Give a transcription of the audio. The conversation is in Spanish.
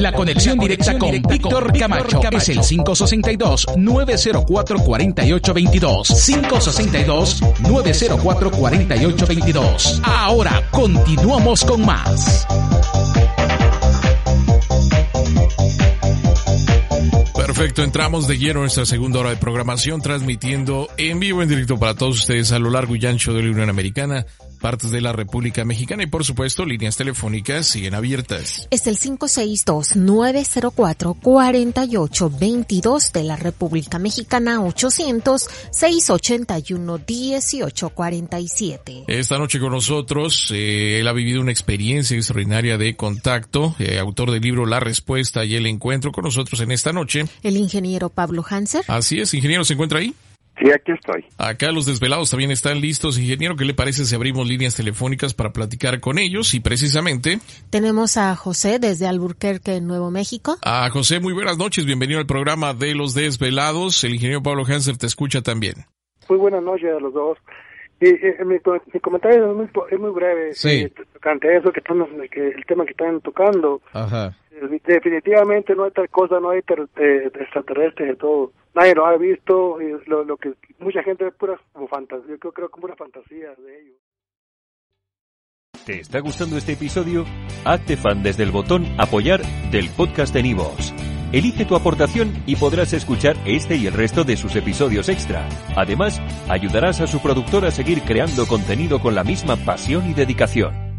La conexión directa con Víctor Camacho es el 562-904-4822. 562-904-4822. Ahora continuamos con más. Perfecto, entramos de lleno en nuestra segunda hora de programación, transmitiendo en vivo, en directo para todos ustedes a lo largo y ancho de la Unión Americana, partes de la República Mexicana y por supuesto líneas telefónicas siguen abiertas. Es el 562-904-4822 de la República Mexicana, 800-681-1847. Esta noche con nosotros, eh, él ha vivido una experiencia extraordinaria de contacto, eh, autor del libro La Respuesta y el Encuentro con nosotros en esta noche. El ingeniero Pablo Hanser. Así es, ingeniero, ¿se encuentra ahí? Sí, aquí estoy. Acá los desvelados también están listos. Ingeniero, ¿qué le parece si abrimos líneas telefónicas para platicar con ellos? Y precisamente... Tenemos a José desde Alburquerque, Nuevo México. A José, muy buenas noches. Bienvenido al programa de los desvelados. El ingeniero Pablo Hanser te escucha también. Muy buenas noches a los dos. Y, y, mi, mi, comentario es muy, es muy breve. Sí. Eh, tocante eso que, están, que el tema que están tocando. Ajá. Definitivamente no hay tal cosa, no hay ter, eh, extraterrestres de todo. Nadie lo ha visto. Lo, lo que mucha gente ve pura como fantasía. Yo creo como una fantasía de ellos. ¿Te está gustando este episodio? Hazte fan desde el botón Apoyar del podcast de Nivos. Elige tu aportación y podrás escuchar este y el resto de sus episodios extra. Además, ayudarás a su productor a seguir creando contenido con la misma pasión y dedicación.